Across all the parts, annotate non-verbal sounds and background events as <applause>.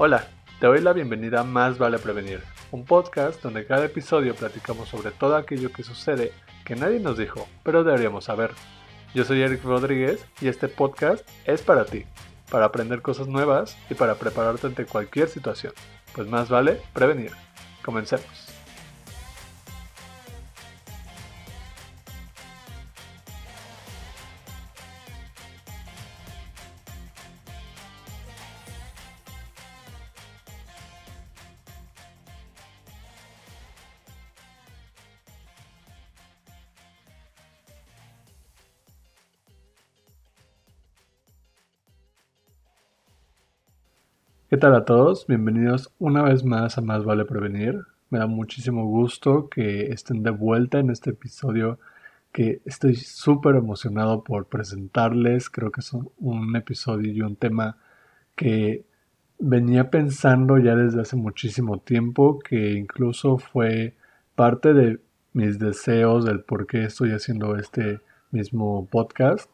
Hola, te doy la bienvenida a Más Vale Prevenir, un podcast donde cada episodio platicamos sobre todo aquello que sucede que nadie nos dijo, pero deberíamos saber. Yo soy Eric Rodríguez y este podcast es para ti, para aprender cosas nuevas y para prepararte ante cualquier situación. Pues más vale prevenir. Comencemos. ¿Qué tal a todos? Bienvenidos una vez más a Más Vale Prevenir. Me da muchísimo gusto que estén de vuelta en este episodio que estoy súper emocionado por presentarles. Creo que es un episodio y un tema que venía pensando ya desde hace muchísimo tiempo, que incluso fue parte de mis deseos del por qué estoy haciendo este mismo podcast.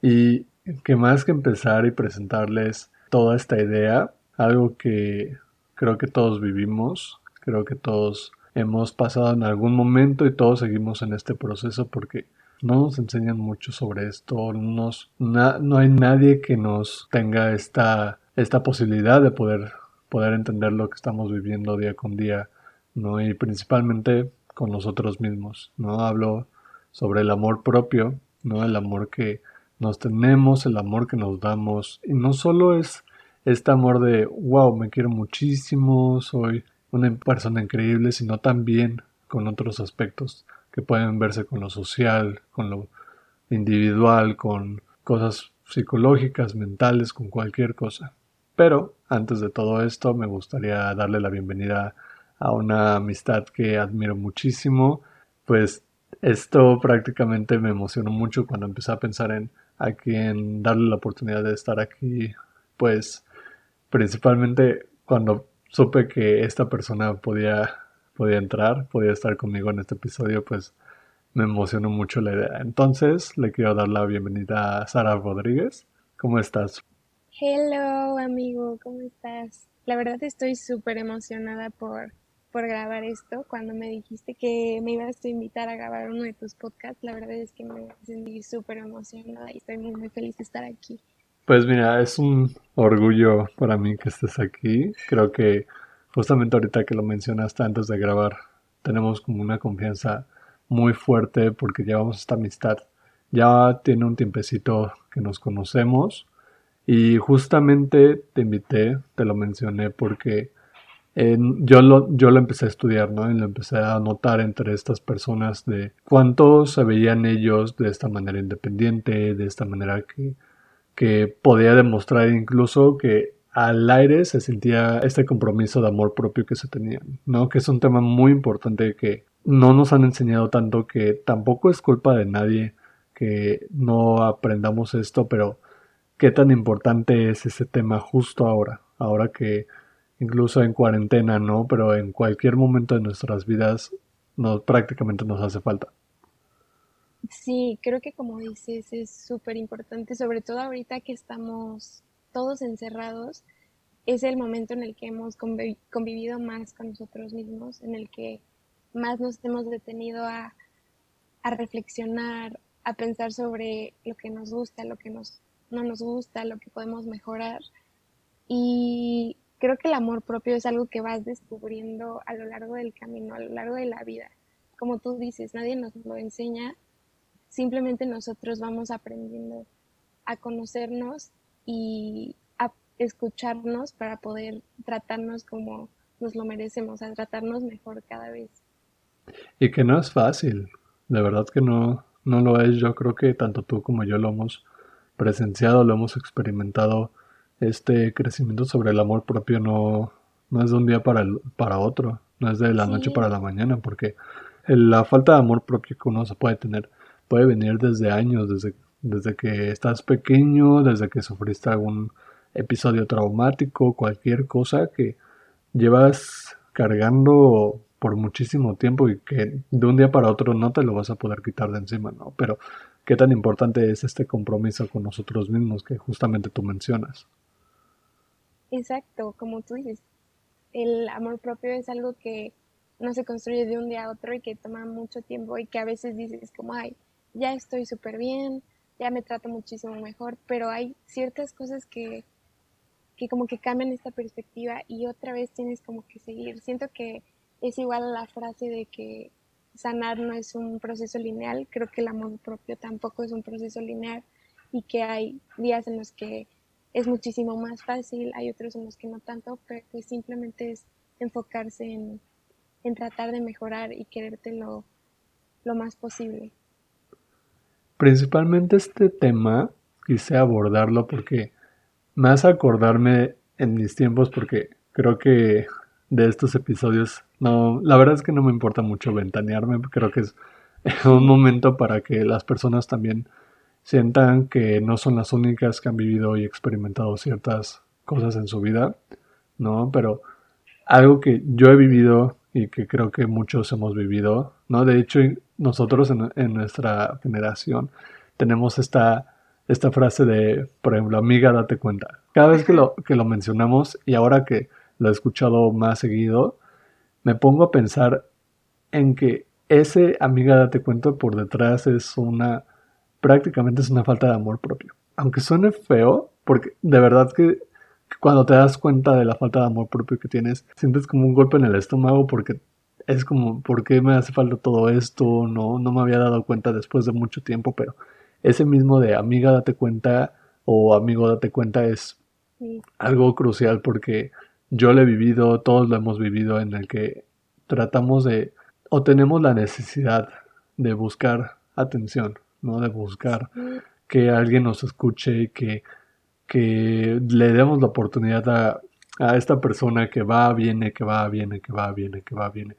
Y que más que empezar y presentarles toda esta idea, algo que creo que todos vivimos, creo que todos hemos pasado en algún momento y todos seguimos en este proceso porque no nos enseñan mucho sobre esto, no hay nadie que nos tenga esta, esta posibilidad de poder, poder entender lo que estamos viviendo día con día, ¿no? y principalmente con nosotros mismos. ¿no? Hablo sobre el amor propio, ¿no? el amor que nos tenemos, el amor que nos damos. Y no solo es este amor de, wow, me quiero muchísimo, soy una persona increíble, sino también con otros aspectos que pueden verse con lo social, con lo individual, con cosas psicológicas, mentales, con cualquier cosa. Pero antes de todo esto me gustaría darle la bienvenida a una amistad que admiro muchísimo, pues esto prácticamente me emocionó mucho cuando empecé a pensar en a quién darle la oportunidad de estar aquí, pues principalmente cuando supe que esta persona podía, podía entrar, podía estar conmigo en este episodio, pues me emocionó mucho la idea. Entonces le quiero dar la bienvenida a Sara Rodríguez. ¿Cómo estás? Hello amigo, ¿cómo estás? La verdad estoy súper emocionada por por grabar esto. Cuando me dijiste que me ibas a invitar a grabar uno de tus podcasts, la verdad es que me sentí súper emocionada y estoy muy, muy feliz de estar aquí. Pues mira, es un orgullo para mí que estés aquí. Creo que justamente ahorita que lo mencionaste antes de grabar, tenemos como una confianza muy fuerte porque llevamos esta amistad. Ya tiene un tiempecito que nos conocemos y justamente te invité, te lo mencioné porque yo, lo, yo lo empecé a estudiar, ¿no? Y lo empecé a notar entre estas personas de cuánto se veían ellos de esta manera independiente, de esta manera que, que podía demostrar incluso que al aire se sentía este compromiso de amor propio que se tenían, ¿no? Que es un tema muy importante que no nos han enseñado tanto, que tampoco es culpa de nadie que no aprendamos esto, pero qué tan importante es ese tema justo ahora, ahora que incluso en cuarentena, ¿no? Pero en cualquier momento de nuestras vidas nos, prácticamente nos hace falta. Sí, creo que como dices es súper importante, sobre todo ahorita que estamos todos encerrados, es el momento en el que hemos convivido más con nosotros mismos, en el que más nos hemos detenido a, a reflexionar, a pensar sobre lo que nos gusta, lo que nos, no nos gusta, lo que podemos mejorar. Y creo que el amor propio es algo que vas descubriendo a lo largo del camino, a lo largo de la vida. Como tú dices, nadie nos lo enseña, simplemente nosotros vamos aprendiendo a conocernos y a escucharnos para poder tratarnos como nos lo merecemos, a tratarnos mejor cada vez. Y que no es fácil, de verdad que no, no lo es. Yo creo que tanto tú como yo lo hemos presenciado, lo hemos experimentado este crecimiento sobre el amor propio no, no es de un día para, para otro, no es de la noche para la mañana, porque la falta de amor propio que uno se puede tener puede venir desde años, desde, desde que estás pequeño, desde que sufriste algún episodio traumático, cualquier cosa que llevas cargando por muchísimo tiempo y que de un día para otro no te lo vas a poder quitar de encima, ¿no? Pero qué tan importante es este compromiso con nosotros mismos que justamente tú mencionas. Exacto, como tú dices, el amor propio es algo que no se construye de un día a otro y que toma mucho tiempo y que a veces dices como, ay, ya estoy súper bien, ya me trato muchísimo mejor, pero hay ciertas cosas que, que como que cambian esta perspectiva y otra vez tienes como que seguir. Siento que es igual a la frase de que sanar no es un proceso lineal, creo que el amor propio tampoco es un proceso lineal y que hay días en los que es muchísimo más fácil, hay otros en los que no tanto, pero pues simplemente es enfocarse en en tratar de mejorar y quererte lo, más posible. Principalmente este tema quise abordarlo porque me hace acordarme en mis tiempos porque creo que de estos episodios no, la verdad es que no me importa mucho ventanearme, creo que es <laughs> un momento para que las personas también sientan que no son las únicas que han vivido y experimentado ciertas cosas en su vida, ¿no? Pero algo que yo he vivido y que creo que muchos hemos vivido, ¿no? De hecho, nosotros en, nuestra generación tenemos esta, esta frase de, por ejemplo, amiga, date cuenta. Cada vez que lo, que lo mencionamos y ahora que lo he escuchado más seguido, me pongo a pensar en que ese amiga, date cuenta por detrás es una, prácticamente es una falta de amor propio. Aunque suene feo, porque de verdad que cuando te das cuenta de la falta de amor propio que tienes, sientes como un golpe en el estómago porque es como, ¿por qué me hace falta todo esto? No, no me había dado cuenta después de mucho tiempo, pero ese mismo de amiga date cuenta o amigo date cuenta es algo crucial porque yo lo he vivido, todos lo hemos vivido en el que tratamos de o tenemos la necesidad de buscar atención, ¿no? De buscar que alguien nos escuche, que que le demos la oportunidad a, esta persona que va, viene, que va, viene, que va, viene, que va, viene,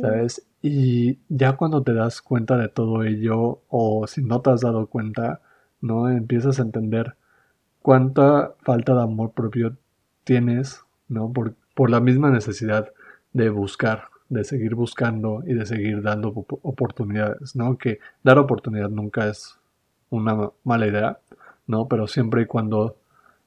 ¿sabes? Y ya cuando te das cuenta de todo ello, o si no te has dado cuenta, ¿no? Empiezas a entender cuánta falta de amor propio tienes, ¿no? Por, por la misma necesidad de buscar, de seguir buscando y de seguir dando oportunidades, ¿no? Que dar oportunidad nunca es una mala idea, ¿no? Pero siempre y cuando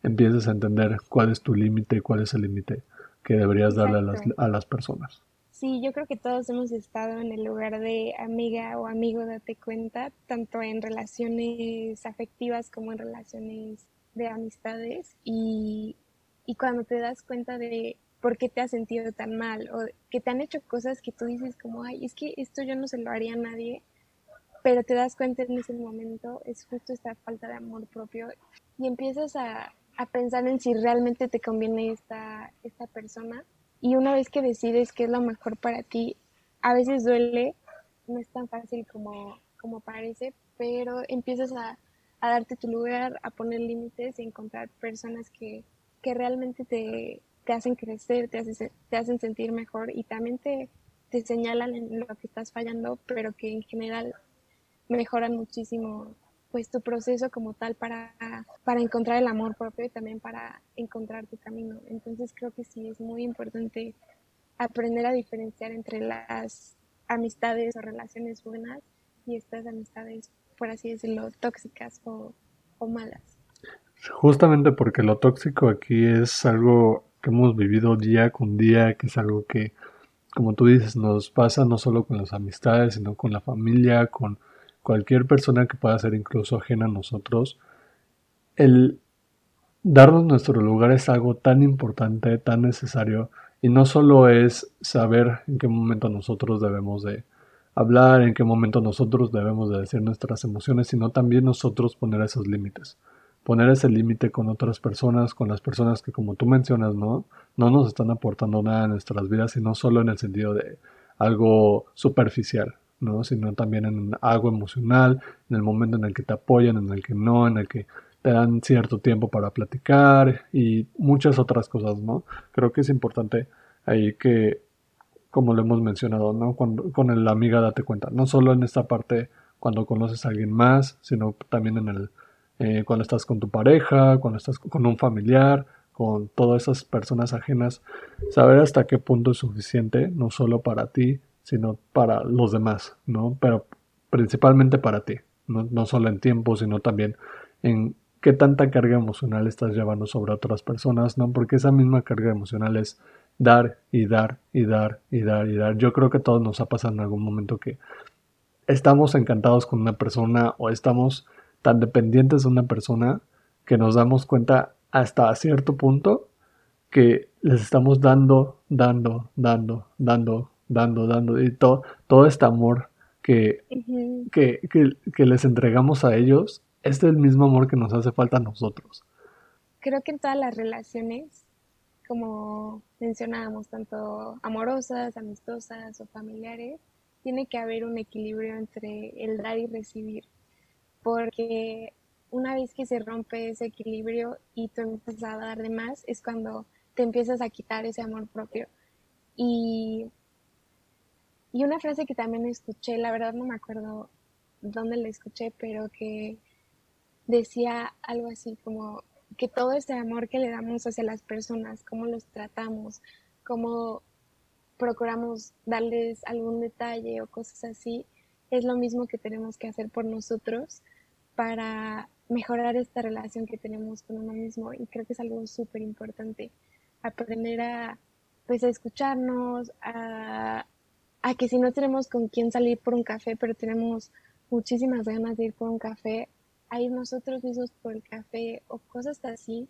empieces a entender cuál es tu límite y cuál es el límite que deberías darle a las, a las personas. Sí, yo creo que todos hemos estado en el lugar de amiga o amigo, date cuenta, tanto en relaciones afectivas como en relaciones de amistades y, y cuando te das cuenta de por qué te has sentido tan mal o que te han hecho cosas que tú dices como, ay, es que esto yo no se lo haría a nadie, pero te das cuenta en ese momento, es justo esta falta de amor propio y empiezas a, a pensar en si realmente te conviene esta, esta persona. Y una vez que decides qué es lo mejor para ti, a veces duele, no es tan fácil como, como parece, pero empiezas a, a darte tu lugar, a poner límites y encontrar personas que, que realmente te, te, hacen crecer, te, te hacen sentir mejor y también te, te señalan en lo que estás fallando, pero que en general mejoran muchísimo pues tu proceso como tal para, para encontrar el amor propio y también para encontrar tu camino. Entonces creo que sí es muy importante aprender a diferenciar entre las amistades o relaciones buenas y estas amistades, por así decirlo, tóxicas o, o malas. Justamente porque lo tóxico aquí es algo que hemos vivido día con día, que es algo que, como tú dices, nos pasa no solo con las amistades, sino con la familia, con cualquier persona que pueda ser incluso ajena a nosotros, el darnos nuestro lugar es algo tan importante, tan necesario, y no solo es saber en qué momento nosotros debemos de hablar, en qué momento nosotros debemos de decir nuestras emociones, sino también nosotros poner esos límites. Poner ese límite con otras personas, con las personas que como tú mencionas, ¿no? No nos están aportando nada en nuestras vidas, sino solo en el sentido de algo superficial, ¿no? sino también en algo emocional, en el momento en el que te apoyan, en el que no, en el que te dan cierto tiempo para platicar y muchas otras cosas, ¿no? Creo que es importante ahí que, como lo hemos mencionado, ¿no? Cuando, con el amiga date cuenta, no solo en esta parte cuando conoces a alguien más, sino también en el, eh, cuando estás con tu pareja, cuando estás con un familiar, con todas esas personas ajenas, saber hasta qué punto es suficiente, no solo para ti, sino para los demás, ¿no? Pero principalmente para ti, no, no solo en tiempo, sino también en qué tanta carga emocional estás llevando sobre otras personas, ¿no? Porque esa misma carga emocional es dar y dar y dar y dar y dar. Yo creo que a todos nos ha pasado en algún momento que estamos encantados con una persona o estamos tan dependientes de una persona que nos damos cuenta hasta cierto punto que les estamos dando, dando, dando, dando, dando, dando, y todo, todo este amor que, que, que, les entregamos a ellos, es el mismo amor que nos hace falta a nosotros. Creo que en todas las relaciones, como mencionábamos, tanto amorosas, amistosas o familiares, tiene que haber un equilibrio entre el dar y recibir, porque una vez que se rompe ese equilibrio y tú empiezas a dar de más, es cuando te empiezas a quitar ese amor propio. Y, y una frase que también escuché, la verdad no me acuerdo dónde la escuché, pero que decía algo así como que todo ese amor que le damos hacia las personas, cómo los tratamos, cómo procuramos darles algún detalle o cosas así, es lo mismo que tenemos que hacer por nosotros para mejorar esta relación que tenemos con uno mismo. Y creo que es algo súper importante aprender a pues a escucharnos a, a que si no tenemos con quién salir por un café pero tenemos muchísimas ganas de ir por un café a ir nosotros mismos por el café o cosas así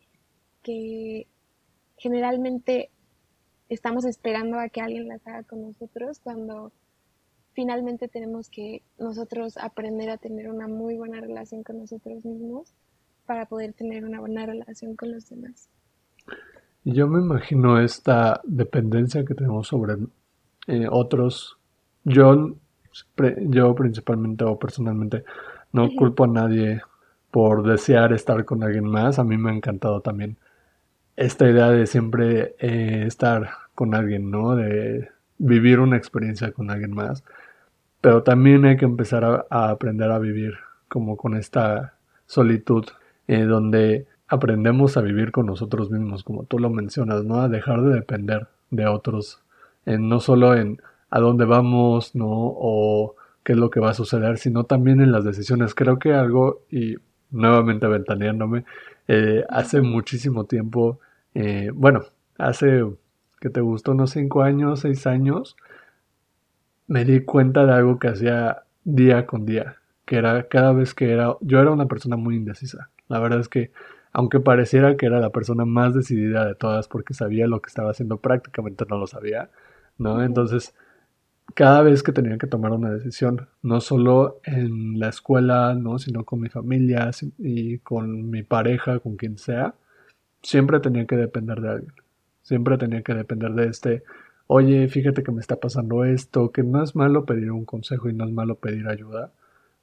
que generalmente estamos esperando a que alguien las haga con nosotros cuando finalmente tenemos que nosotros aprender a tener una muy buena relación con nosotros mismos para poder tener una buena relación con los demás. Yo me imagino esta dependencia que tenemos sobre eh, otros. Yo, yo principalmente o personalmente no culpo a nadie por desear estar con alguien más. A mí me ha encantado también esta idea de siempre eh, estar con alguien, ¿no? De vivir una experiencia con alguien más. Pero también hay que empezar a, aprender a vivir como con esta solitud, eh, donde aprendemos a vivir con nosotros mismos, como tú lo mencionas, ¿no? A dejar de depender de otros, en, no solo en a dónde vamos, ¿no? O qué es lo que va a suceder, sino también en las decisiones. Creo que algo, y nuevamente ventaneándome, eh, hace muchísimo tiempo, eh, bueno, hace que te gustó unos 5 años, 6 años, me di cuenta de algo que hacía día con día, que era cada vez que era, yo era una persona muy indecisa. La verdad es que, aunque pareciera que era la persona más decidida de todas porque sabía lo que estaba haciendo, prácticamente no lo sabía, ¿no? Entonces, cada vez que tenía que tomar una decisión, no solo en la escuela, ¿no? sino con mi familia y con mi pareja, con quien sea, siempre tenía que depender de alguien. Siempre tenía que depender de este, oye, fíjate que me está pasando esto, que no es malo pedir un consejo y no es malo pedir ayuda,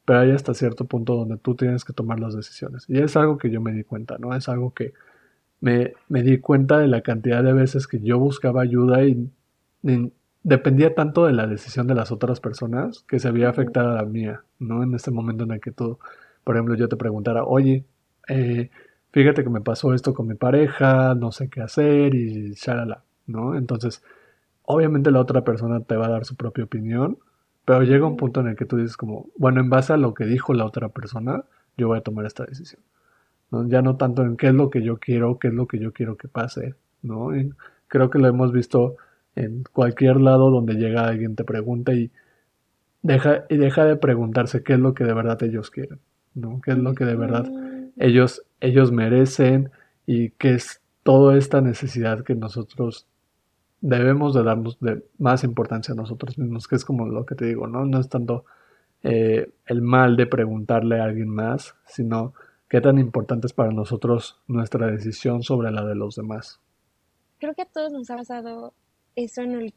pero hay hasta cierto punto donde tú tienes que tomar las decisiones. Y es algo que yo me di cuenta, ¿no? Es algo que me, me di cuenta de la cantidad de veces que yo buscaba ayuda y, dependía tanto de la decisión de las otras personas que se afectada a la mía, ¿no? En este momento en el que tú, por ejemplo, yo te preguntara, oye, eh, fíjate que me pasó esto con mi pareja, no sé qué hacer y shalala, ¿no? Entonces, obviamente la otra persona te va a dar su propia opinión, pero llega un punto en el que tú dices como, bueno, en base a lo que dijo la otra persona, yo voy a tomar esta decisión. ¿no? Ya no tanto en qué es lo que yo quiero, qué es lo que yo quiero que pase, ¿no? Y creo que lo hemos visto en cualquier lado donde llega alguien te pregunta y deja, y deja de preguntarse qué es lo que de verdad ellos quieren, ¿no? ¿Qué es lo que de verdad ellos, ellos merecen y qué es toda esta necesidad que nosotros debemos de darnos de más importancia a nosotros mismos, que es como lo que te digo, ¿no? No es tanto eh, el mal de preguntarle a alguien más, sino qué tan importante es para nosotros nuestra decisión sobre la de los demás. Creo que a todos nos ha pasado eso en,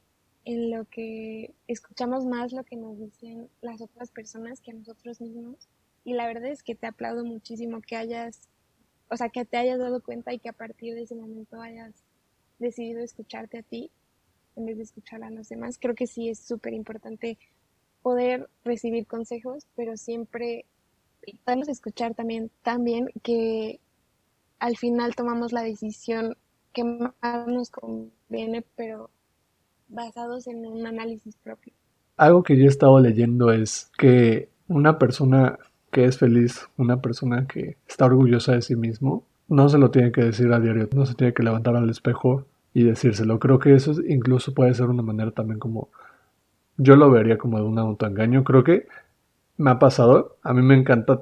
en lo que escuchamos más lo que nos dicen las otras personas que a nosotros mismos. Y la verdad es que te aplaudo muchísimo que hayas, o sea, que te hayas dado cuenta y que a partir de ese momento hayas decidido escucharte a ti en vez de escuchar a los demás. Creo que sí es súper importante poder recibir consejos, pero siempre podemos escuchar también, también que al final tomamos la decisión que más nos conviene, pero basados en un análisis propio. Algo que yo he estado leyendo es que una persona que es feliz, una persona que está orgullosa de sí mismo, no se lo tiene que decir a diario, no se tiene que levantar al espejo y decírselo. Creo que eso incluso puede ser una manera también como yo lo vería como de un autoengaño. Creo que me ha pasado, a mí me encanta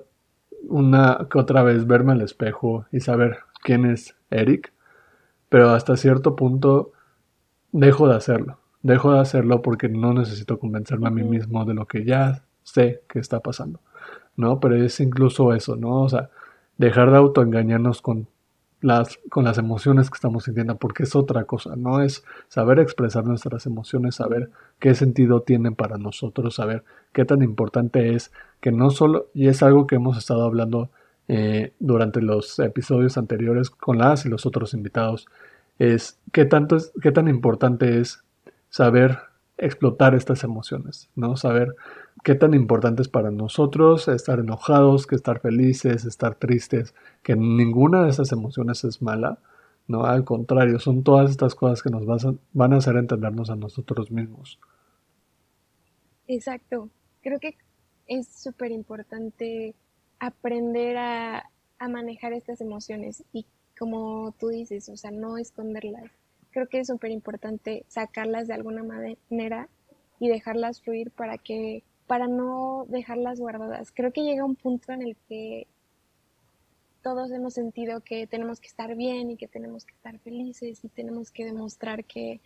una que otra vez verme al espejo y saber quién es Eric, pero hasta cierto punto dejo de hacerlo. Dejo de hacerlo porque no necesito convencerme a mí mismo de lo que ya sé que está pasando, ¿no? Pero es incluso eso, ¿no? O sea, dejar de autoengañarnos con con las emociones que estamos sintiendo, porque es otra cosa, ¿no? Es saber expresar nuestras emociones, saber qué sentido tienen para nosotros, saber qué tan importante es que no solo, y es algo que hemos estado hablando eh, durante los episodios anteriores con las y los otros invitados, es qué, tanto es, qué tan importante es saber explotar estas emociones, ¿no? Saber qué tan importante es para nosotros estar enojados, que estar felices, estar tristes, que ninguna de esas emociones es mala, ¿no? Al contrario, son todas estas cosas que nos van a hacer entendernos a nosotros mismos. Exacto. Creo que es súper importante aprender a, a manejar estas emociones y como tú dices, o sea, no esconderlas creo que es súper importante sacarlas de alguna manera y dejarlas fluir para que para no dejarlas guardadas. Creo que llega un punto en el que todos hemos sentido que tenemos que estar bien y que tenemos que estar felices y tenemos que demostrar que,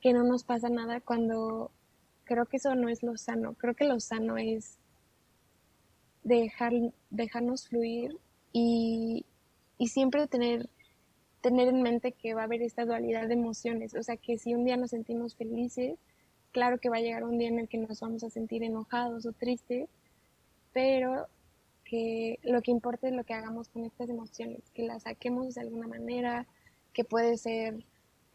que no nos pasa nada cuando creo que eso no es lo sano. Creo que lo sano es dejar, dejarnos fluir y, y siempre tener tener en mente que va a haber esta dualidad de emociones, o sea que si un día nos sentimos felices, claro que va a llegar un día en el que nos vamos a sentir enojados o tristes, pero que lo que importa es lo que hagamos con estas emociones, que las saquemos de alguna manera, que puede ser,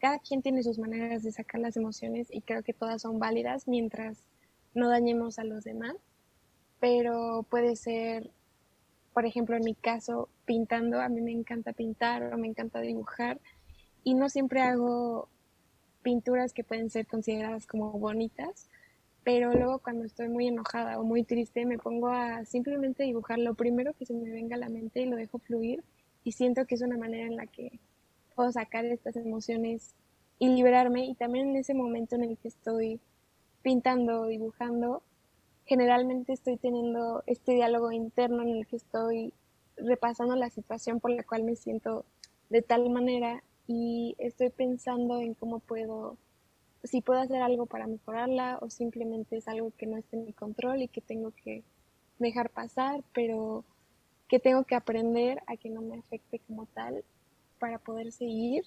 cada quien tiene sus maneras de sacar las emociones y creo que todas son válidas mientras no dañemos a los demás, pero puede ser por ejemplo, en mi caso, pintando, a mí me encanta pintar o me encanta dibujar y no siempre hago pinturas que pueden ser consideradas como bonitas, pero luego cuando estoy muy enojada o muy triste me pongo a simplemente dibujar lo primero que se me venga a la mente y lo dejo fluir y siento que es una manera en la que puedo sacar estas emociones y liberarme y también en ese momento en el que estoy pintando dibujando generalmente estoy teniendo este diálogo interno en el que estoy repasando la situación por la cual me siento de tal manera y estoy pensando en cómo puedo, si puedo hacer algo para mejorarla o simplemente es algo que no está en mi control y que tengo que dejar pasar, pero que tengo que aprender a que no me afecte como tal para poder seguir.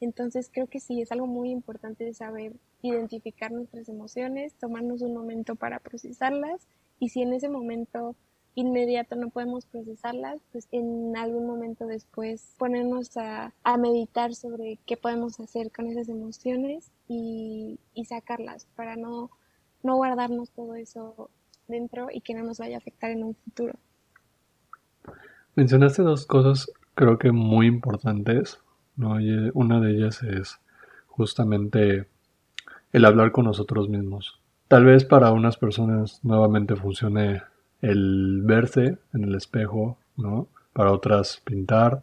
Entonces creo que sí, es algo muy importante saber identificar nuestras emociones, tomarnos un momento para procesarlas y si en ese momento inmediato no podemos procesarlas, pues en algún momento después ponernos a, meditar sobre qué podemos hacer con esas emociones y, sacarlas para no, no guardarnos todo eso dentro y que no nos vaya a afectar en un futuro. Mencionaste dos cosas creo que muy importantes, ¿no? Y una de ellas es justamente el hablar con nosotros mismos. Tal vez para unas personas nuevamente funcione el verse en el espejo, ¿no? Para otras pintar,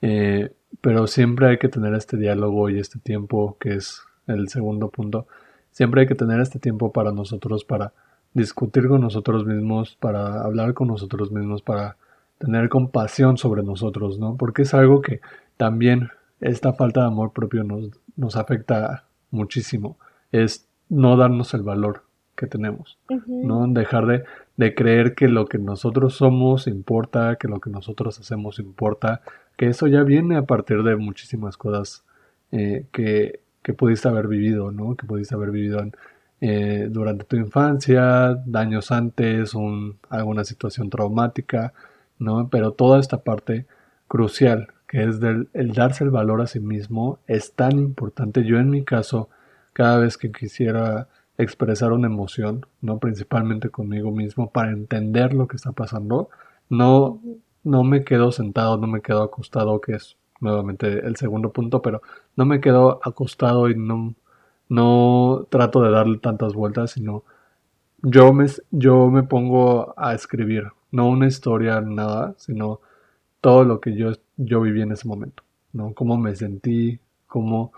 eh, pero siempre hay que tener este diálogo y este tiempo que es el segundo punto. Siempre hay que tener este tiempo para nosotros, para discutir con nosotros mismos, para hablar con nosotros mismos, para tener compasión sobre nosotros, ¿no? Porque es algo que también esta falta de amor propio nos, nos afecta muchísimo es no darnos el valor que tenemos, no dejar de, de, creer que lo que nosotros somos importa, que lo que nosotros hacemos importa, que eso ya viene a partir de muchísimas cosas eh, que, que, pudiste haber vivido, ¿no? Que pudiste haber vivido eh, durante tu infancia, daños antes, un, alguna situación traumática, ¿no? Pero toda esta parte crucial que es del, el darse el valor a sí mismo es tan importante. Yo en mi caso, cada vez que quisiera expresar una emoción, no principalmente conmigo mismo, para entender lo que está pasando, no, no me quedo sentado, no me quedo acostado, que es nuevamente el segundo punto, pero no me quedo acostado y no, no trato de darle tantas vueltas, sino yo me, yo me pongo a escribir, no una historia, nada, sino todo lo que yo, yo viví en ese momento, ¿no? Cómo me sentí, cómo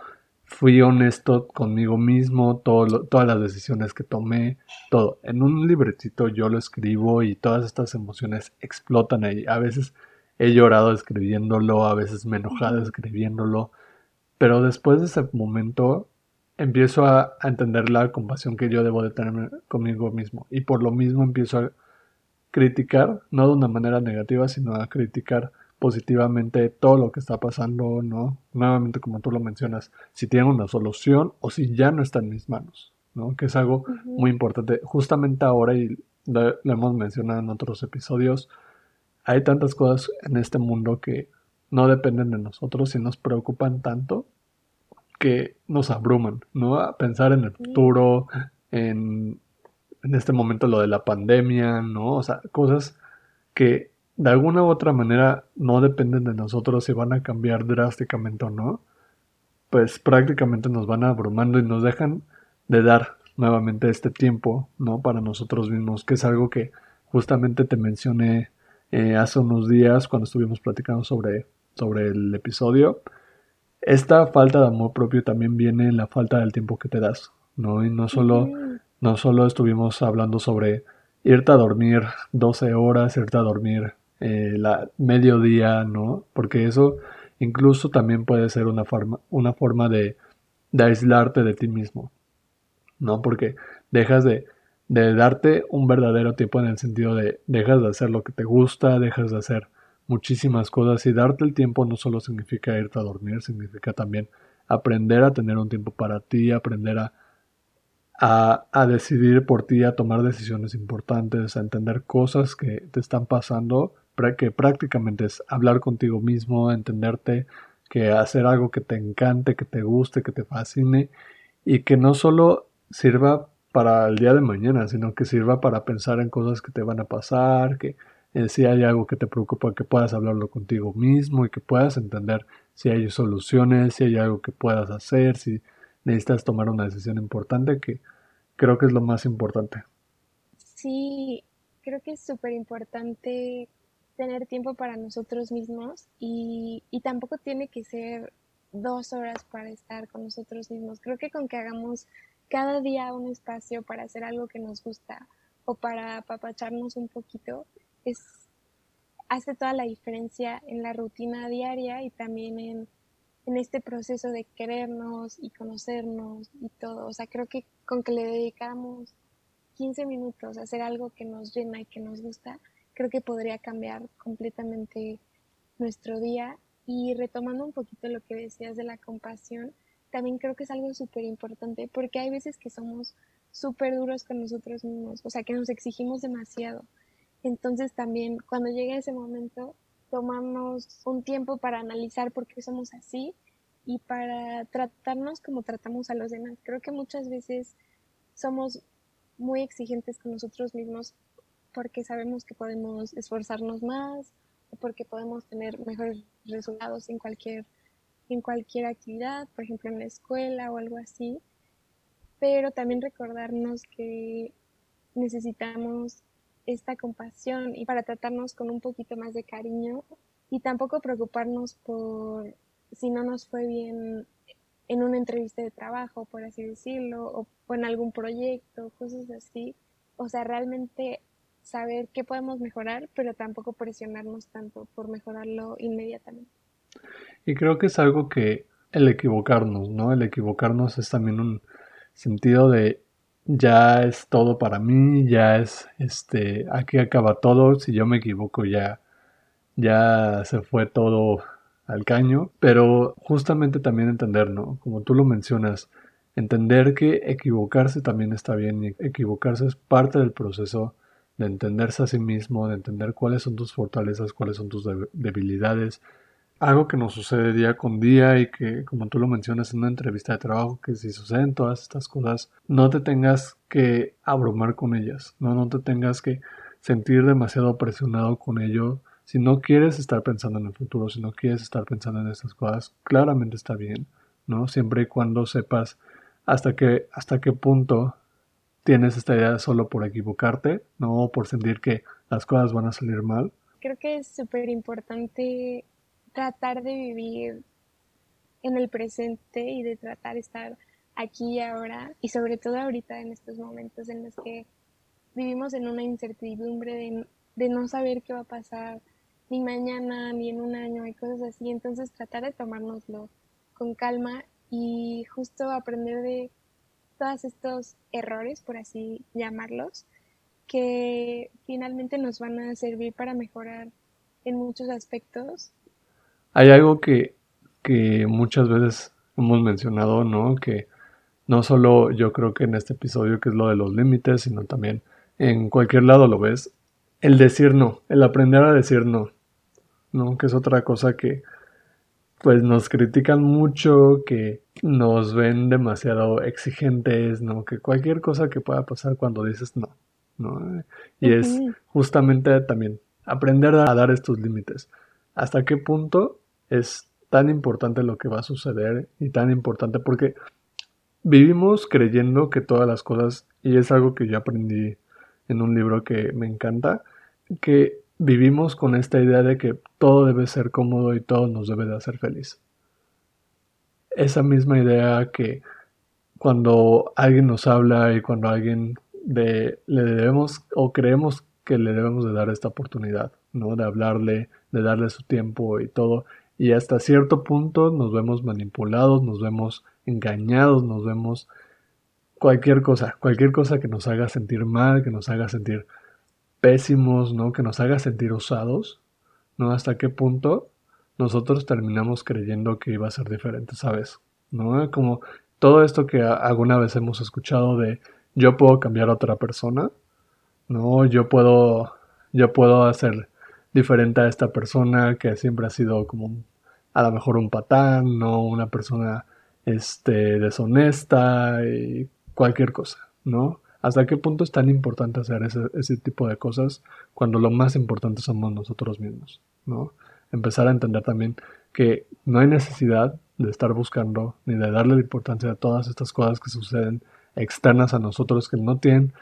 fui honesto conmigo mismo, todo todas las decisiones que tomé, todo. En un libretito yo lo escribo y todas estas emociones explotan ahí. A veces he llorado escribiéndolo, a veces me he enojado escribiéndolo, pero después de ese momento empiezo a, a, entender la compasión que yo debo de tener conmigo mismo y por lo mismo empiezo a criticar, no de una manera negativa, sino a criticar positivamente todo lo que está pasando, ¿no? Nuevamente, como tú lo mencionas, si tiene una solución o si ya no está en mis manos, ¿no? Que es algo muy importante. Justamente ahora, y lo, hemos mencionado en otros episodios, hay tantas cosas en este mundo que no dependen de nosotros y nos preocupan tanto que nos abruman, ¿no? A pensar en el futuro, en, en este momento lo de la pandemia, ¿no? O sea, cosas que de alguna u otra manera no dependen de nosotros si van a cambiar drásticamente o no, pues prácticamente nos van abrumando y nos dejan de dar nuevamente este tiempo, ¿no? Para nosotros mismos, que es algo que justamente te mencioné eh, hace unos días cuando estuvimos platicando sobre, sobre el episodio. Esta falta de amor propio también viene en la falta del tiempo que te das, ¿no? Y no solo, no solo estuvimos hablando sobre irte a dormir 12 horas, irte a dormir eh, la mediodía, ¿no? Porque eso incluso también puede ser una forma, una forma de, aislarte de ti mismo, ¿no? Porque dejas de, de darte un verdadero tiempo en el sentido de dejas de hacer lo que te gusta, dejas de hacer muchísimas cosas y darte el tiempo no solo significa irte a dormir, significa también aprender a tener un tiempo para ti, aprender a, a, a, decidir por ti, a tomar decisiones importantes, a entender cosas que te están pasando que prácticamente es hablar contigo mismo, entenderte, que hacer algo que te encante, que te guste, que te fascine y que no solo sirva para el día de mañana, sino que sirva para pensar en cosas que te van a pasar, que eh, si hay algo que te preocupa, que puedas hablarlo contigo mismo y que puedas entender si hay soluciones, si hay algo que puedas hacer, si necesitas tomar una decisión importante, que creo que es lo más importante. Sí, creo que es súper importante tener tiempo para nosotros mismos y, y tampoco tiene que ser dos horas para estar con nosotros mismos. Creo que con que hagamos cada día un espacio para hacer algo que nos gusta o para apapacharnos un poquito, es, hace toda la diferencia en la rutina diaria y también en, en este proceso de querernos y conocernos y todo. O sea, creo que con que le dedicamos 15 minutos a hacer algo que nos llena y que nos gusta, creo que podría cambiar completamente nuestro día. Y retomando un poquito lo que decías de la compasión, también creo que es algo súper importante porque hay veces que somos súper duros con nosotros mismos, o sea, que nos exigimos demasiado. Entonces también cuando llega ese momento, tomamos un tiempo para analizar por qué somos así y para tratarnos como tratamos a los demás. Creo que muchas veces somos muy exigentes con nosotros mismos porque sabemos que podemos esforzarnos más o porque podemos tener mejores resultados en cualquier, en cualquier actividad, por ejemplo en la escuela o algo así. Pero también recordarnos que necesitamos esta compasión y para tratarnos con un poquito más de cariño y tampoco preocuparnos por si no nos fue bien en una entrevista de trabajo, por así decirlo, o, en algún proyecto, cosas así. O sea, realmente saber qué podemos mejorar, pero tampoco presionarnos tanto por mejorarlo inmediatamente. Y creo que es algo que el equivocarnos, ¿no? El equivocarnos es también un sentido de ya es todo para mí, ya es este, aquí acaba todo, si yo me equivoco ya ya se fue todo al caño, pero justamente también entender, ¿no? Como tú lo mencionas, entender que equivocarse también está bien y equivocarse es parte del proceso de entenderse a sí mismo, de entender cuáles son tus fortalezas, cuáles son tus debilidades. Algo que nos sucede día con día y que, como tú lo mencionas en una entrevista de trabajo, que si suceden todas estas cosas, no te tengas que abrumar con ellas, no, no te tengas que sentir demasiado presionado con ello. Si no quieres estar pensando en el futuro, si no quieres estar pensando en estas cosas, claramente está bien, ¿no? Siempre y cuando sepas hasta hasta qué punto tienes esta idea solo por equivocarte, no por sentir que las cosas van a salir mal. Creo que es súper importante tratar de vivir en el presente y de tratar de estar aquí y ahora y sobre todo ahorita en estos momentos en los que vivimos en una incertidumbre de, de no saber qué va a pasar ni mañana ni en un año y cosas así. Entonces tratar de tomárnoslo con calma y justo aprender de todos estos errores, por así llamarlos, que finalmente nos van a servir para mejorar en muchos aspectos. Hay algo que, que muchas veces hemos mencionado, ¿no? Que no solo yo creo que en este episodio que es lo de los límites, sino también en cualquier lado lo ves, el decir no, el aprender a decir no, ¿no? Que es otra cosa que pues nos critican mucho, que nos ven demasiado exigentes, ¿no? Que cualquier cosa que pueda pasar cuando dices no, ¿no? Y es justamente también aprender a dar estos límites. ¿Hasta qué punto es tan importante lo que va a suceder y tan importante porque vivimos creyendo que todas las cosas, y es algo que yo aprendí en un libro que me encanta, que vivimos con esta idea de que todo debe ser cómodo y todo nos debe de hacer feliz. Esa misma idea que cuando alguien nos habla y cuando alguien de, le debemos o creemos que le debemos de dar esta oportunidad, ¿no? De hablarle, de darle su tiempo y todo. Y hasta cierto punto nos vemos manipulados, nos vemos engañados, nos vemos cualquier cosa, cualquier cosa que nos haga sentir mal, que nos haga sentir pésimos, ¿no? Que nos haga sentir usados, ¿no? Hasta qué punto nosotros terminamos creyendo que iba a ser diferente, ¿sabes? ¿No? Como todo esto que alguna vez hemos escuchado de yo puedo cambiar a otra persona, ¿no? Yo puedo, yo puedo hacer diferente a esta persona que siempre ha sido como a lo mejor un patán, ¿no? Una persona este, deshonesta y cualquier cosa, ¿no? ¿Hasta qué punto es tan importante hacer ese, tipo de cosas cuando lo más importante somos nosotros mismos, ¿no? Empezar a entender también que no hay necesidad de estar buscando ni de darle importancia a todas estas cosas que suceden externas a nosotros que no tienen,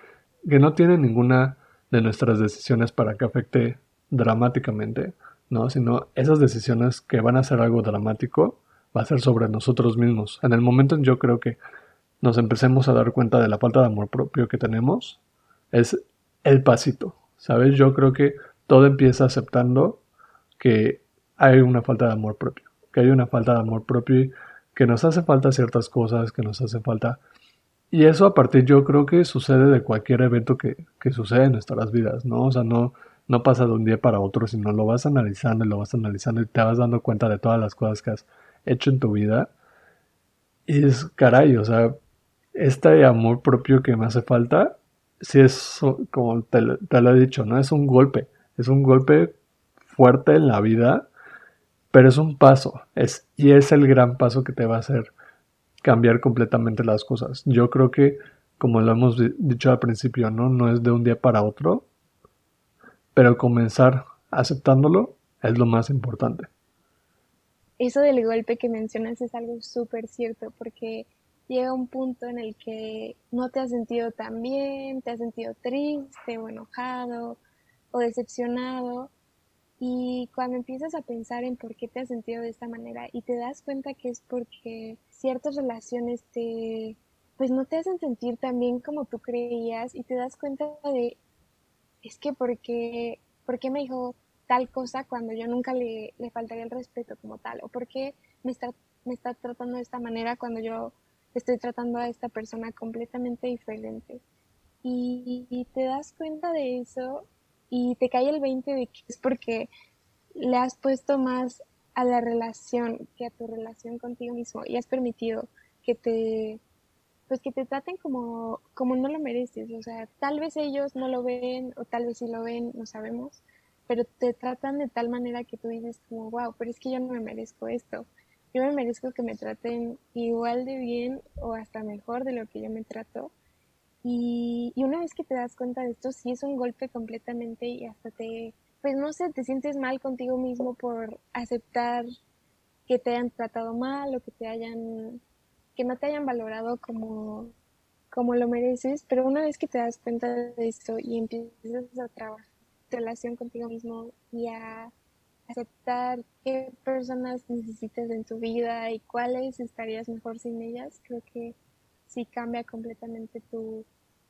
que no tienen ninguna de nuestras decisiones para que afecte dramáticamente, ¿no? Sino esas decisiones que van a ser algo dramático, va a ser sobre nosotros mismos. En el momento en yo creo que nos empecemos a dar cuenta de la falta de amor propio que tenemos, es el pasito, ¿sabes? Yo creo que todo empieza aceptando que hay una falta de amor propio, que hay una falta de amor propio y que nos hace falta ciertas cosas, que nos hace falta... Y eso a partir yo creo que sucede de cualquier evento que, que sucede en nuestras vidas, ¿no? O sea, no, no pasa de un día para otro, sino lo vas analizando y lo vas analizando y te vas dando cuenta de todas las cosas que has hecho en tu vida. Y es, caray, o sea, este amor propio que me hace falta, si es, como te, lo he dicho, ¿no? Es un golpe, es un golpe fuerte en la vida, pero es un paso, es, y es el gran paso que te va a hacer cambiar completamente las cosas. Yo creo que, como lo hemos dicho al principio, ¿no? No es de un día para otro, pero comenzar aceptándolo es lo más importante eso del golpe que mencionas es algo súper cierto, porque llega un punto en el que no te has sentido tan bien, te has sentido triste o enojado o decepcionado. Y cuando empiezas a pensar en por qué te has sentido de esta manera y te das cuenta que es porque ciertas relaciones te, pues no te hacen sentir tan bien como tú creías y te das cuenta de, es que porque, ¿por qué me dijo tal cosa cuando yo nunca le, le faltaría el respeto como tal? ¿O por qué me está, me está tratando de esta manera cuando yo estoy tratando a esta persona completamente diferente? Y, te das cuenta de eso y te cae el 20 de que es porque le has puesto más a la relación que a tu relación contigo mismo y has permitido que te pues que te traten como, como no lo mereces, o sea, tal vez ellos no lo ven o tal vez sí lo ven, no sabemos, pero te tratan de tal manera que tú dices como, wow, pero es que yo no me merezco esto. Yo me merezco que me traten igual de bien o hasta mejor de lo que yo me trato. Y, y una vez que te das cuenta de esto, sí es un golpe completamente y hasta te, pues no sé, te sientes mal contigo mismo por aceptar que te hayan tratado mal o que te hayan, que no te hayan valorado como, como lo mereces, pero una vez que te das cuenta de esto y empiezas a trabajar relación contigo mismo y a aceptar qué personas necesitas en tu vida y cuáles estarías mejor sin ellas, creo que sí cambia completamente tu,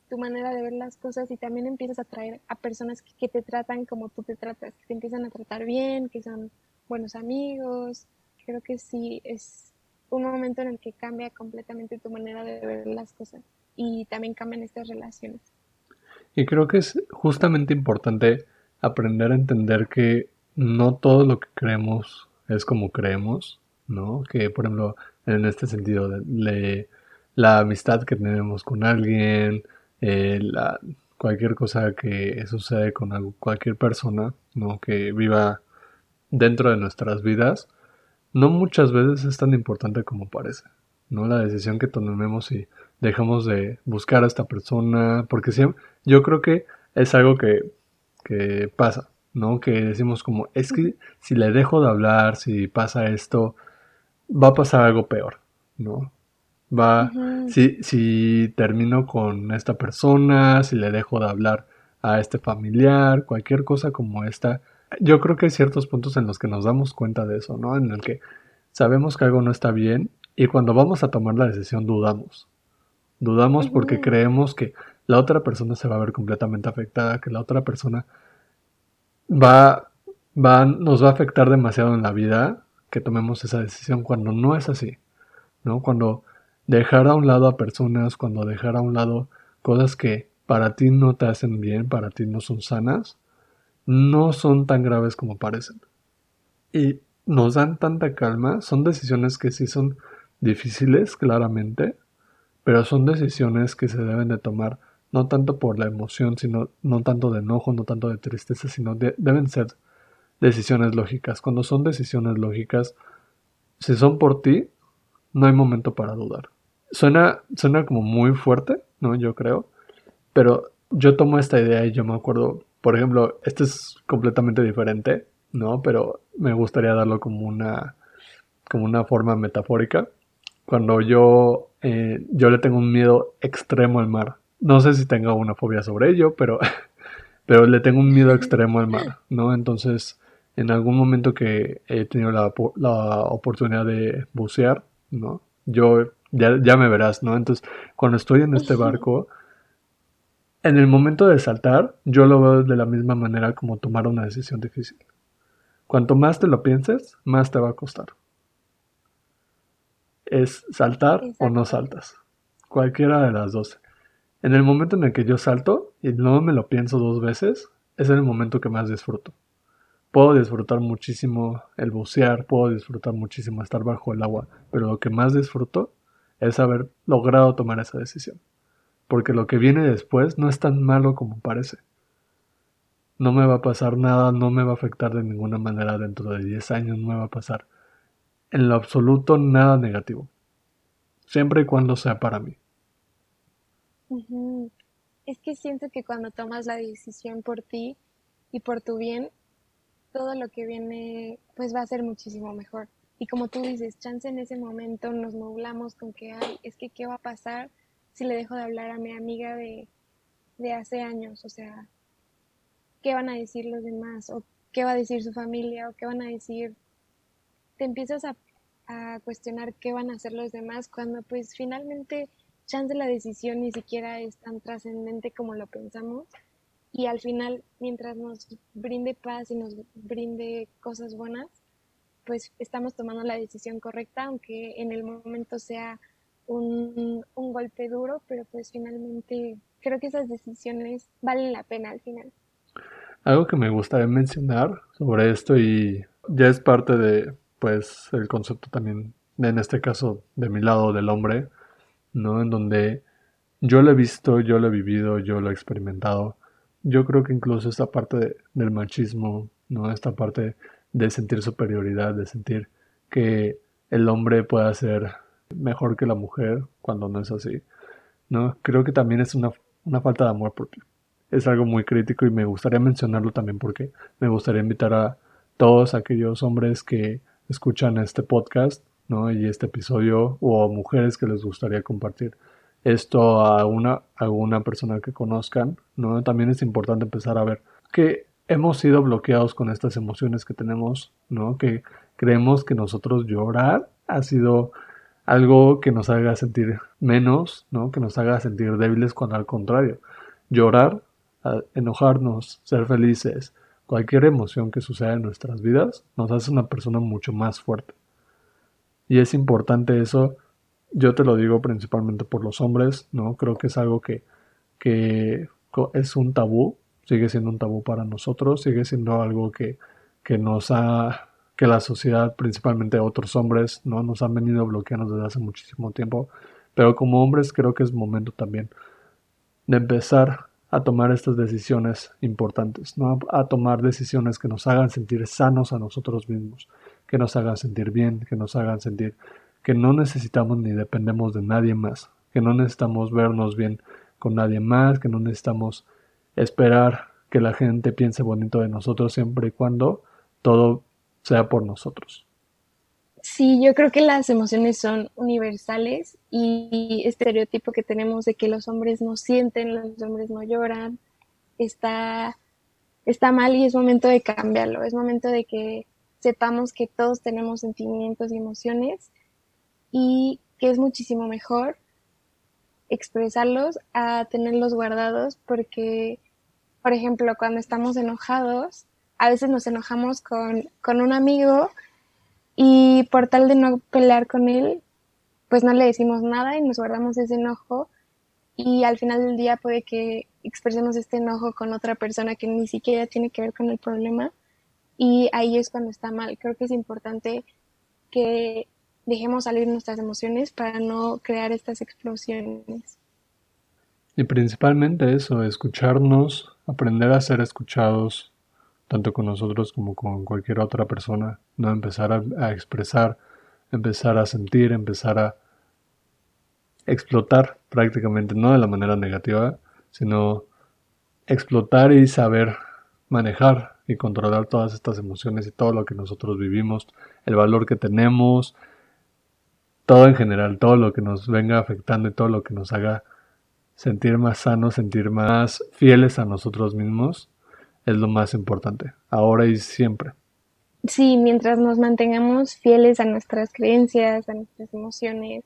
tu manera de ver las cosas y también empiezas a atraer a personas que, que, te tratan como tú te tratas, que te empiezan a tratar bien, que son buenos amigos. Creo que sí es un momento en el que cambia completamente tu manera de ver las cosas y también cambian estas relaciones. Y creo que es justamente importante aprender a entender que no todo lo que creemos es como creemos, ¿no? Que, por ejemplo, en este sentido, la amistad que tenemos con alguien, eh, la, cualquier cosa que sucede con cualquier persona, ¿no? Que viva dentro de nuestras vidas, no muchas veces es tan importante como parece, ¿no? La decisión que tomemos y dejamos de buscar a esta persona, porque siempre, yo creo que es algo que, que pasa, ¿no? Que decimos como, es que si le dejo de hablar, si pasa esto, va a pasar algo peor, ¿no? Va, si, si termino con esta persona, si le dejo de hablar a este familiar, cualquier cosa como esta, yo creo que hay ciertos puntos en los que nos damos cuenta de eso, ¿no? En el que sabemos que algo no está bien y cuando vamos a tomar la decisión dudamos. Dudamos porque creemos que la otra persona se va a ver completamente afectada, que la otra persona va, va, nos va a afectar demasiado en la vida que tomemos esa decisión cuando no es así, ¿no? Cuando dejar a un lado a personas, cuando dejar a un lado cosas que para ti no te hacen bien, para ti no son sanas, no son tan graves como parecen. Y nos dan tanta calma, son decisiones que sí son difíciles, claramente, pero son decisiones que se deben de tomar no tanto por la emoción, sino no tanto de enojo, no tanto de tristeza, sino deben ser decisiones lógicas. Cuando son decisiones lógicas, si son por ti, no hay momento para dudar. Suena, suena como muy fuerte, ¿no? Yo creo. Pero yo tomo esta idea y yo me acuerdo, por ejemplo, este es completamente diferente, ¿no? Pero me gustaría darlo como una, como una forma metafórica. Cuando yo, eh, yo le tengo un miedo extremo al mar, no sé si tenga una fobia sobre ello, pero, <laughs> pero le tengo un miedo extremo al mar, ¿no? Entonces, en algún momento que he tenido la, oportunidad de bucear, ¿no? Yo, ya, ya me verás, ¿no? Entonces, cuando estoy en este barco, en el momento de saltar, yo lo veo de la misma manera como tomar una decisión difícil. Cuanto más te lo pienses, más te va a costar. Es saltar o no saltas. Cualquiera de las dos. En el momento en el que yo salto y no me lo pienso dos veces, es el momento que más disfruto. Puedo disfrutar muchísimo el bucear, puedo disfrutar muchísimo estar bajo el agua, pero lo que más disfruto es haber logrado tomar esa decisión. Porque lo que viene después no es tan malo como parece. No me va a pasar nada, no me va a afectar de ninguna manera dentro de 10 años, no me va a pasar en lo absoluto nada negativo. Siempre y cuando sea para mí. Es que siento que cuando tomas la decisión por ti y por tu bien, todo lo que viene pues va a ser muchísimo mejor. Y como tú dices, chance en ese momento nos nublamos con que, ay, es que qué va a pasar si le dejo de hablar a mi amiga de, de hace años, o sea, ¿qué van a decir los demás? ¿O qué va a decir su familia? ¿O qué van a decir? Te empiezas a, a cuestionar qué van a hacer los demás cuando pues finalmente chance la decisión ni siquiera es tan trascendente como lo pensamos. Y al final, mientras nos brinde paz y nos brinde cosas buenas, pues estamos tomando la decisión correcta, aunque en el momento sea un, un golpe duro, pero pues finalmente creo que esas decisiones valen la pena al final. Algo que me gustaría mencionar sobre esto y ya es parte de pues el concepto también en este caso de mi lado del hombre ¿no? En donde yo lo he visto, yo lo he vivido, yo lo he experimentado. Yo creo que incluso esta parte del machismo, ¿no? Esta parte de sentir superioridad, de sentir que el hombre pueda ser mejor que la mujer cuando no es así, ¿no? Creo que también es una, una falta de amor propio. Es algo muy crítico y me gustaría mencionarlo también porque me gustaría invitar a todos aquellos hombres que escuchan este podcast y este episodio o mujeres que les gustaría compartir esto a una, a una persona que conozcan, ¿no? También es importante empezar a ver que hemos sido bloqueados con estas emociones que tenemos, ¿no? Que creemos que nosotros llorar ha sido algo que nos haga sentir menos, ¿no? Que nos haga sentir débiles cuando al contrario, llorar, enojarnos, ser felices, cualquier emoción que suceda en nuestras vidas nos hace una persona mucho más fuerte. Y es importante eso, yo te lo digo principalmente por los hombres, ¿no? Creo que es algo que, que es un tabú, sigue siendo un tabú para nosotros, sigue siendo algo que, que nos ha que la sociedad, principalmente otros hombres, ¿no? nos han venido bloqueando desde hace muchísimo tiempo. Pero como hombres creo que es momento también de empezar a tomar estas decisiones importantes, ¿no? a tomar decisiones que nos hagan sentir sanos a nosotros mismos, que nos hagan sentir bien, que nos hagan sentir que no necesitamos ni dependemos de nadie más, que no necesitamos vernos bien con nadie más, que no necesitamos esperar que la gente piense bonito de nosotros siempre y cuando todo sea por nosotros. Sí, yo creo que las emociones son universales y este estereotipo que tenemos de que los hombres no sienten, los hombres no lloran, está, está mal y es momento de cambiarlo, es momento de que sepamos que todos tenemos sentimientos y emociones y que es muchísimo mejor expresarlos a tenerlos guardados porque, por ejemplo, cuando estamos enojados, a veces nos enojamos con, un amigo y por tal de no pelear con él, pues no le decimos nada y nos guardamos ese enojo y al final del día puede que expresemos este enojo con otra persona que ni siquiera tiene que ver con el problema y ahí es cuando está mal. Creo que es importante que dejemos salir nuestras emociones para no crear estas explosiones. Y principalmente eso, escucharnos, aprender a ser escuchados, tanto con nosotros como con cualquier otra persona, ¿no? Empezar a, expresar, empezar a sentir, empezar a explotar prácticamente, no de la manera negativa, sino explotar y saber manejar y controlar todas estas emociones y todo lo que nosotros vivimos, el valor que tenemos, todo en general, todo lo que nos venga afectando y todo lo que nos haga sentir más sanos, sentir más fieles a nosotros mismos, es lo más importante, ahora y siempre. Sí, mientras nos mantengamos fieles a nuestras creencias, a nuestras emociones,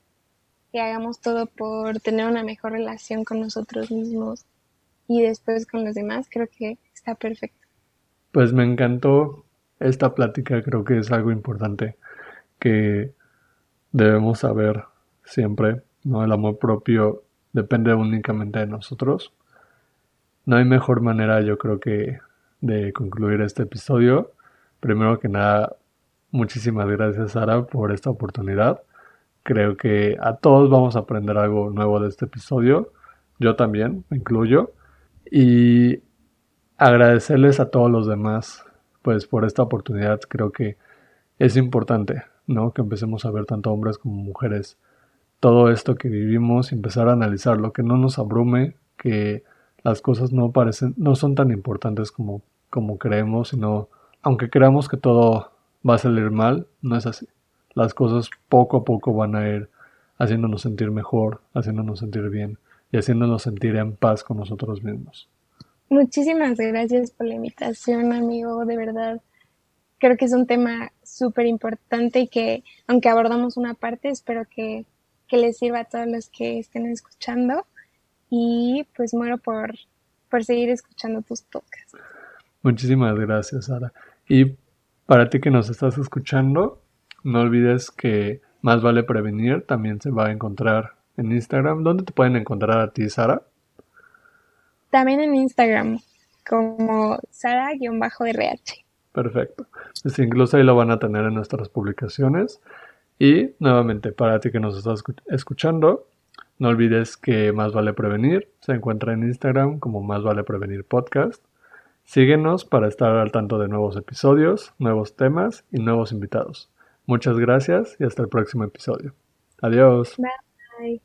que hagamos todo por tener una mejor relación con nosotros mismos y después con los demás, creo que está perfecto. Pues me encantó esta plática, creo que es algo importante que debemos saber siempre, ¿no? El amor propio depende únicamente de nosotros. No hay mejor manera, yo creo que, de concluir este episodio. Primero que nada, muchísimas gracias Sara por esta oportunidad. Creo que a todos vamos a aprender algo nuevo de este episodio. Yo también, me incluyo. Y agradecerles a todos los demás, pues por esta oportunidad. Creo que es importante, ¿no? Que empecemos a ver tanto hombres como mujeres todo esto que vivimos y empezar a analizar lo que no nos abrume, que las cosas no parecen, no son tan importantes como, como creemos, sino aunque creamos que todo va a salir mal, no es así. Las cosas poco a poco van a ir haciéndonos sentir mejor, haciéndonos sentir bien y haciéndonos sentir en paz con nosotros mismos. Muchísimas gracias por la invitación, amigo, de verdad. Creo que es un tema súper importante y que, aunque abordamos una parte, espero que, que les sirva a todos los que estén escuchando y pues muero por, por seguir escuchando tus podcasts. Muchísimas gracias, Sara. Y para ti que nos estás escuchando, no olvides que Más vale prevenir también se va a encontrar en Instagram. ¿Dónde te pueden encontrar a ti, Sara? También en Instagram, como Sara-RH. Perfecto. Pues incluso ahí lo van a tener en nuestras publicaciones. Y nuevamente, para ti que nos estás escuchando, no olvides que Más Vale Prevenir se encuentra en Instagram como Más Vale Prevenir Podcast. Síguenos para estar al tanto de nuevos episodios, nuevos temas y nuevos invitados. Muchas gracias y hasta el próximo episodio. Adiós. Bye.